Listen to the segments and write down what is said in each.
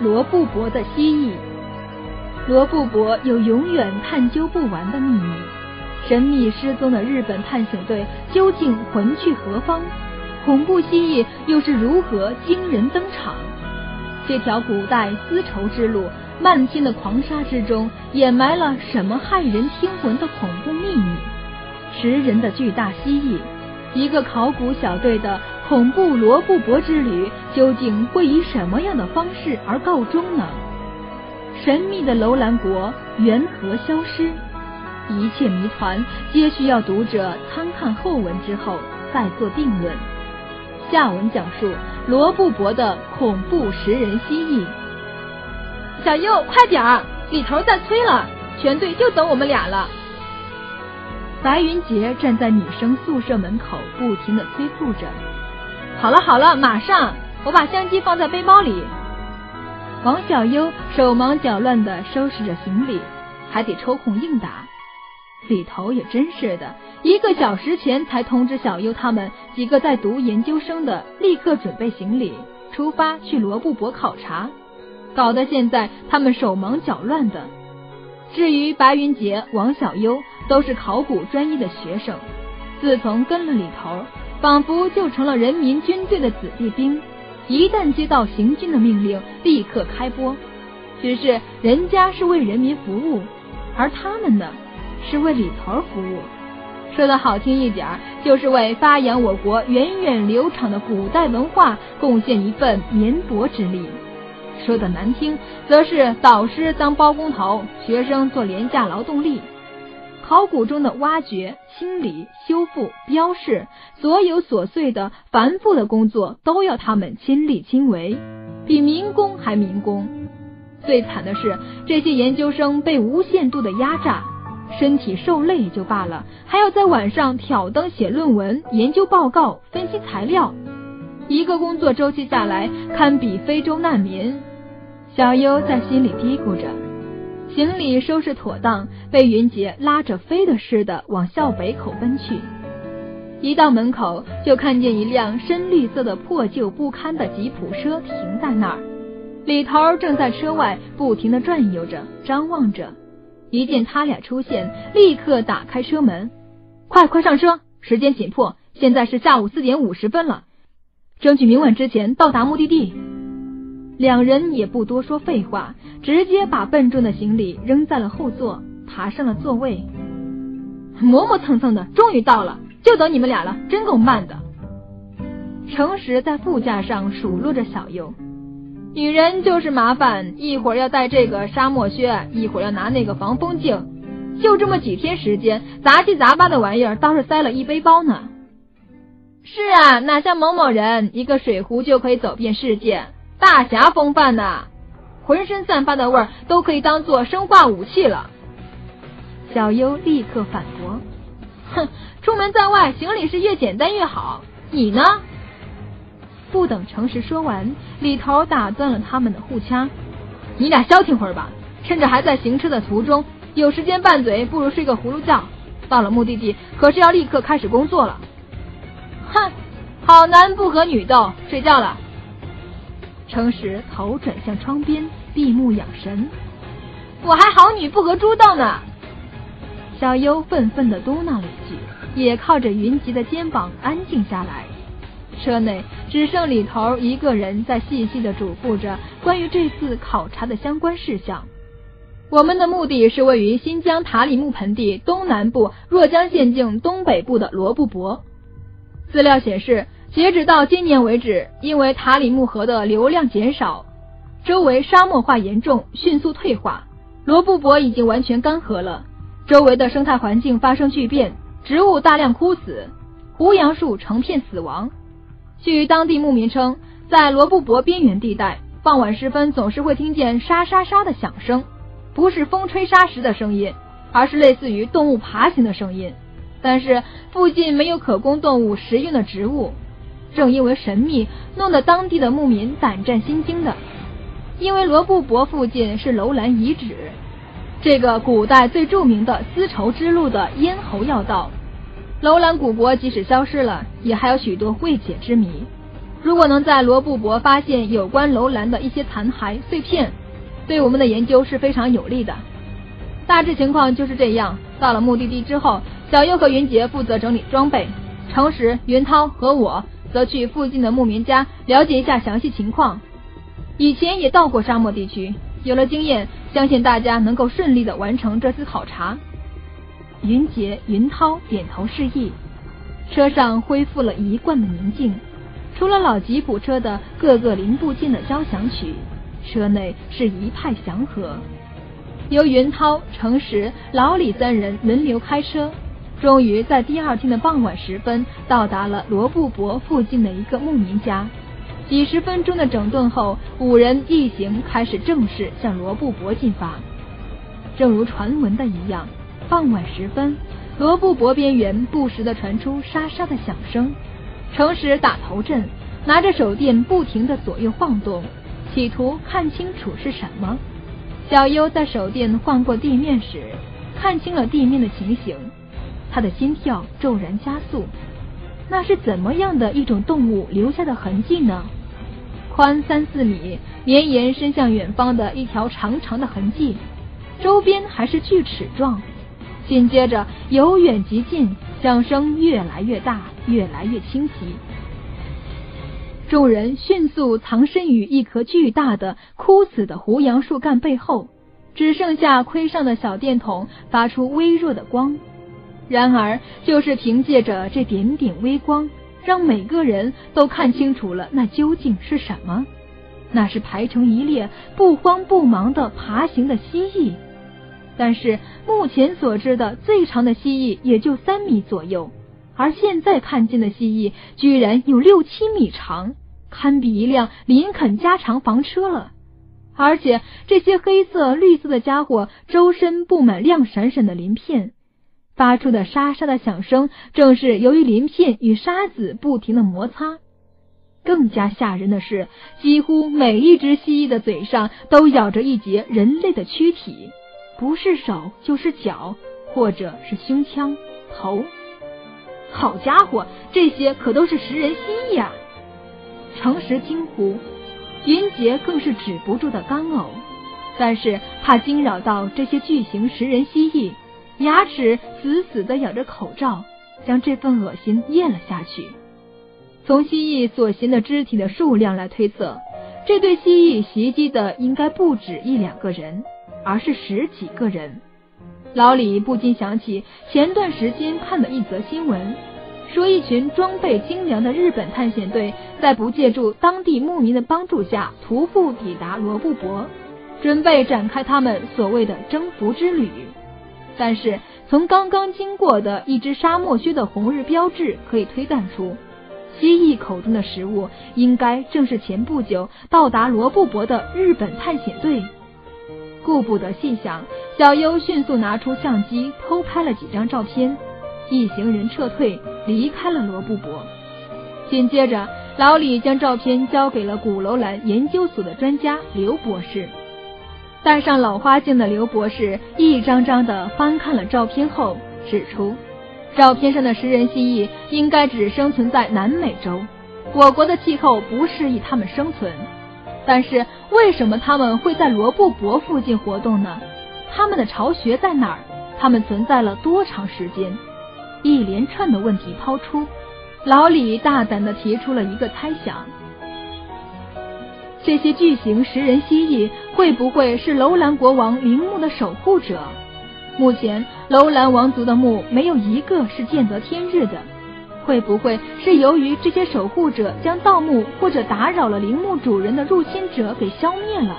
罗布泊的蜥蜴。罗布泊有永远探究不完的秘密，神秘失踪的日本探险队究竟魂去何方？恐怖蜥蜴又是如何惊人登场？这条古代丝绸之路漫天的狂沙之中，掩埋了什么骇人听闻的恐怖秘密？食人的巨大蜥蜴，一个考古小队的恐怖罗布泊之旅，究竟会以什么样的方式而告终呢？神秘的楼兰国缘何消失？一切谜团皆需要读者参看后文之后再做定论。下文讲述罗布泊的恐怖食人蜥蜴。小优，快点儿，里头在催了，全队就等我们俩了。白云杰站在女生宿舍门口，不停的催促着。好了好了，马上，我把相机放在背包里。王小优手忙脚乱的收拾着行李，还得抽空应答。李头也真是的，一个小时前才通知小优他们几个在读研究生的，立刻准备行李出发去罗布泊考察，搞得现在他们手忙脚乱的。至于白云杰、王小优，都是考古专业的学生，自从跟了李头，仿佛就成了人民军队的子弟兵。一旦接到行军的命令，立刻开播。只是人家是为人民服务，而他们呢，是为里头服务。说的好听一点，就是为发扬我国源远流长的古代文化贡献一份绵薄之力；说的难听，则是导师当包工头，学生做廉价劳动力。考古中的挖掘、清理、修复、标示，所有琐碎的、繁复的工作都要他们亲力亲为，比民工还民工。最惨的是，这些研究生被无限度的压榨，身体受累就罢了，还要在晚上挑灯写论文、研究报告、分析材料，一个工作周期下来，堪比非洲难民。小优在心里嘀咕着。行李收拾妥当，被云杰拉着飞的似的往校北口奔去。一到门口，就看见一辆深绿色的破旧不堪的吉普车停在那儿，李头正在车外不停的转悠着，张望着。一见他俩出现，立刻打开车门：“快快上车，时间紧迫，现在是下午四点五十分了，争取明晚之前到达目的地。”两人也不多说废话，直接把笨重的行李扔在了后座，爬上了座位。磨磨蹭蹭的，终于到了，就等你们俩了，真够慢的。诚实在副驾上数落着小优，女人就是麻烦，一会儿要戴这个沙漠靴，一会儿要拿那个防风镜，就这么几天时间，杂七杂八的玩意儿倒是塞了一背包呢。是啊，哪像某某人，一个水壶就可以走遍世界。大侠风范呐，浑身散发的味儿都可以当做生化武器了。小优立刻反驳：“哼，出门在外，行李是越简单越好。你呢？”不等诚实说完，李头打断了他们的互掐：“你俩消停会儿吧，趁着还在行车的途中，有时间拌嘴，不如睡个葫芦觉。到了目的地，可是要立刻开始工作了。”哼，好男不和女斗，睡觉了。诚实头转向窗边，闭目养神。我还好女不和猪斗呢。小优愤愤的嘟囔了一句，也靠着云集的肩膀安静下来。车内只剩李头一个人在细细的嘱咐着关于这次考察的相关事项。我们的目的是位于新疆塔里木盆地东南部若江县境东北部的罗布泊。资料显示。截止到今年为止，因为塔里木河的流量减少，周围沙漠化严重，迅速退化，罗布泊已经完全干涸了。周围的生态环境发生巨变，植物大量枯死，胡杨树成片死亡。据当地牧民称，在罗布泊边缘地带，傍晚时分总是会听见沙沙沙的响声，不是风吹沙石的声音，而是类似于动物爬行的声音。但是附近没有可供动物食用的植物。正因为神秘，弄得当地的牧民胆战心惊的。因为罗布泊附近是楼兰遗址，这个古代最著名的丝绸之路的咽喉要道。楼兰古国即使消失了，也还有许多未解之谜。如果能在罗布泊发现有关楼兰的一些残骸碎片，对我们的研究是非常有利的。大致情况就是这样。到了目的地之后，小优和云杰负责整理装备，诚实、云涛和我则去附近的牧民家了解一下详细情况。以前也到过沙漠地区，有了经验，相信大家能够顺利的完成这次考察。云杰、云涛点头示意，车上恢复了一贯的宁静，除了老吉普车的各个零部件的交响曲，车内是一派祥和。由云涛、程实、老李三人轮流开车，终于在第二天的傍晚时分到达了罗布泊附近的一个牧民家。几十分钟的整顿后，五人一行开始正式向罗布泊进发。正如传闻的一样，傍晚时分，罗布泊边缘不时的传出沙沙的响声。诚实打头阵，拿着手电不停的左右晃动，企图看清楚是什么。小优在手电晃过地面时，看清了地面的情形，他的心跳骤然加速。那是怎么样的一种动物留下的痕迹呢？宽三四米、绵延伸向远方的一条长长的痕迹，周边还是锯齿状。紧接着由远及近，响声越来越大，越来越清晰。众人迅速藏身于一棵巨大的枯死的胡杨树干背后，只剩下盔上的小电筒发出微弱的光。然而，就是凭借着这点点微光，让每个人都看清楚了那究竟是什么。那是排成一列、不慌不忙的爬行的蜥蜴。但是目前所知的最长的蜥蜴也就三米左右，而现在看见的蜥蜴居然有六七米长。堪比一辆林肯加长房车了，而且这些黑色、绿色的家伙周身布满亮闪闪的鳞片，发出的沙沙的响声，正是由于鳞片与沙子不停的摩擦。更加吓人的是，几乎每一只蜥蜴的嘴上都咬着一截人类的躯体，不是手就是脚，或者是胸腔、头。好家伙，这些可都是食人蜥蜴啊！诚实惊呼，云杰更是止不住的干呕，但是怕惊扰到这些巨型食人蜥蜴，牙齿死死的咬着口罩，将这份恶心咽了下去。从蜥蜴所行的肢体的数量来推测，这对蜥蜴袭击的应该不止一两个人，而是十几个人。老李不禁想起前段时间看的一则新闻。说，一群装备精良的日本探险队在不借助当地牧民的帮助下，徒步抵达罗布泊，准备展开他们所谓的征服之旅。但是，从刚刚经过的一只沙漠靴的红日标志可以推断出，蜥蜴口中的食物应该正是前不久到达罗布泊的日本探险队。顾不得细想，小优迅速拿出相机偷拍了几张照片。一行人撤退，离开了罗布泊。紧接着，老李将照片交给了古楼兰研究所的专家刘博士。戴上老花镜的刘博士一张张的翻看了照片后，指出，照片上的食人蜥蜴应该只生存在南美洲，我国的气候不适宜它们生存。但是，为什么它们会在罗布泊附近活动呢？它们的巢穴在哪儿？它们存在了多长时间？一连串的问题抛出，老李大胆的提出了一个猜想：这些巨型食人蜥蜴会不会是楼兰国王陵墓的守护者？目前楼兰王族的墓没有一个是见得天日的，会不会是由于这些守护者将盗墓或者打扰了陵墓主人的入侵者给消灭了？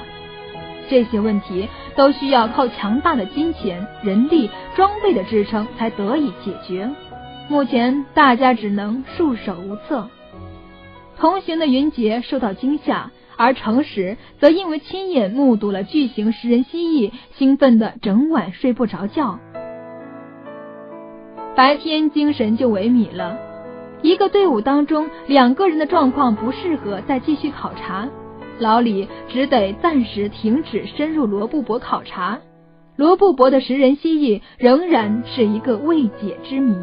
这些问题都需要靠强大的金钱、人力、装备的支撑才得以解决。目前大家只能束手无策。同行的云杰受到惊吓，而诚实则因为亲眼目睹了巨型食人蜥蜴，兴奋的整晚睡不着觉。白天精神就萎靡了。一个队伍当中，两个人的状况不适合再继续考察。老李只得暂时停止深入罗布泊考察，罗布泊的食人蜥蜴仍然是一个未解之谜。